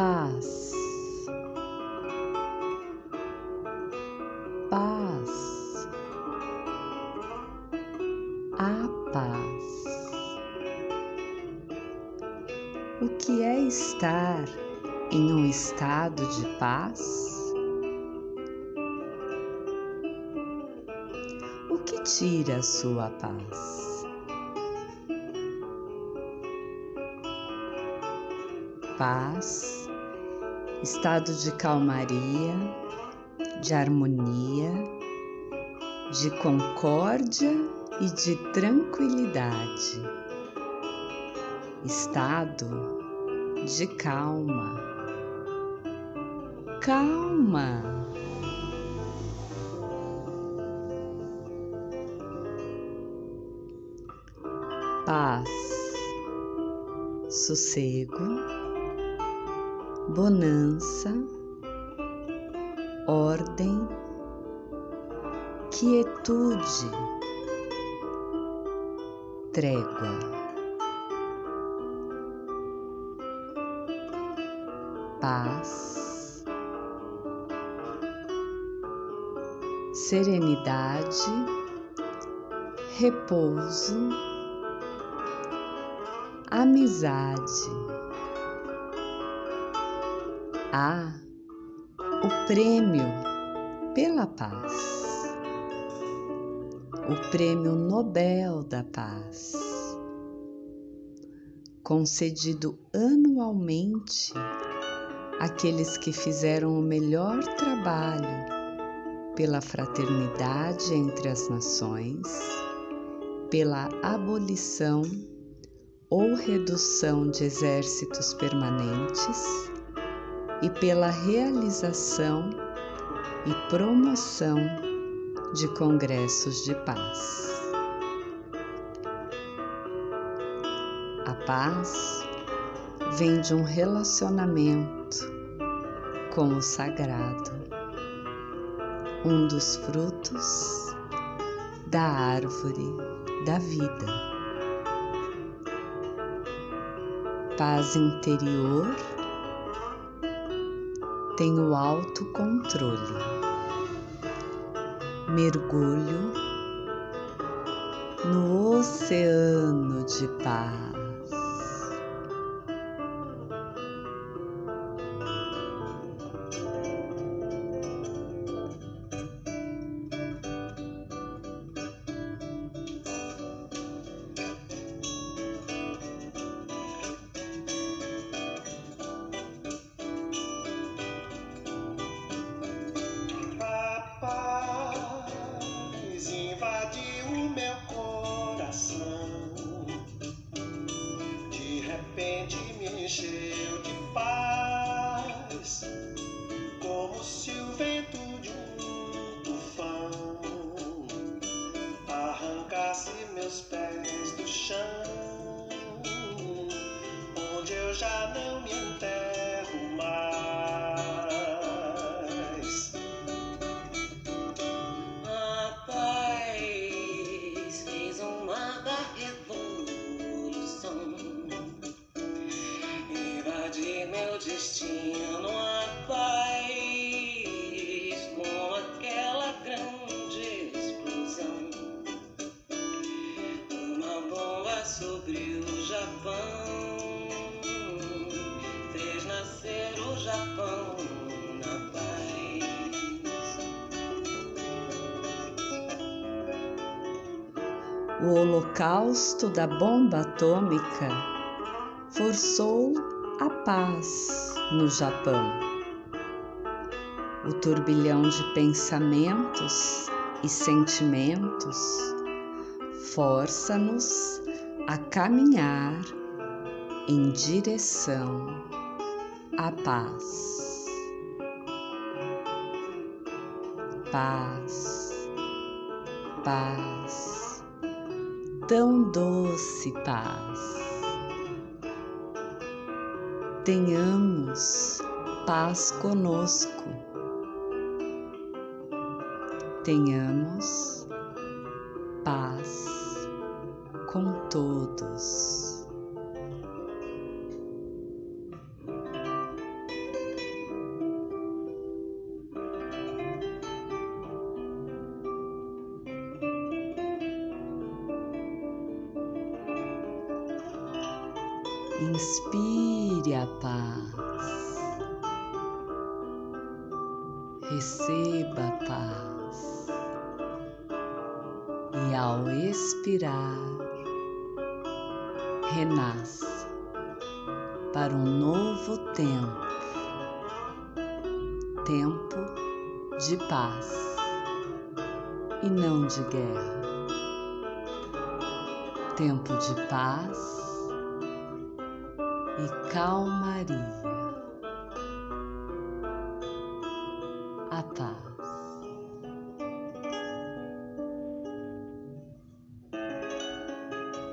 paz, paz, a paz. O que é estar em um estado de paz? O que tira a sua paz? paz estado de calmaria, de harmonia, de concórdia e de tranquilidade. Estado de calma. Calma. Paz, sossego, bonança ordem, quietude, trégua. Paz, serenidade, repouso, amizade. Ah, o prêmio pela paz, o prêmio Nobel da Paz, concedido anualmente àqueles que fizeram o melhor trabalho pela fraternidade entre as nações, pela abolição ou redução de exércitos permanentes e pela realização e promoção de congressos de paz. A paz vem de um relacionamento com o sagrado, um dos frutos da árvore da vida. Paz interior tem o autocontrole. Mergulho no oceano de paz. O holocausto da bomba atômica forçou a paz no Japão. O turbilhão de pensamentos e sentimentos força-nos a caminhar em direção à paz. Paz, paz tão doce paz. Tenhamos paz conosco. Tenhamos paz com todos. Inspire a paz, receba a paz e ao expirar, renasça para um novo tempo tempo de paz e não de guerra. Tempo de paz e calmaria. A paz.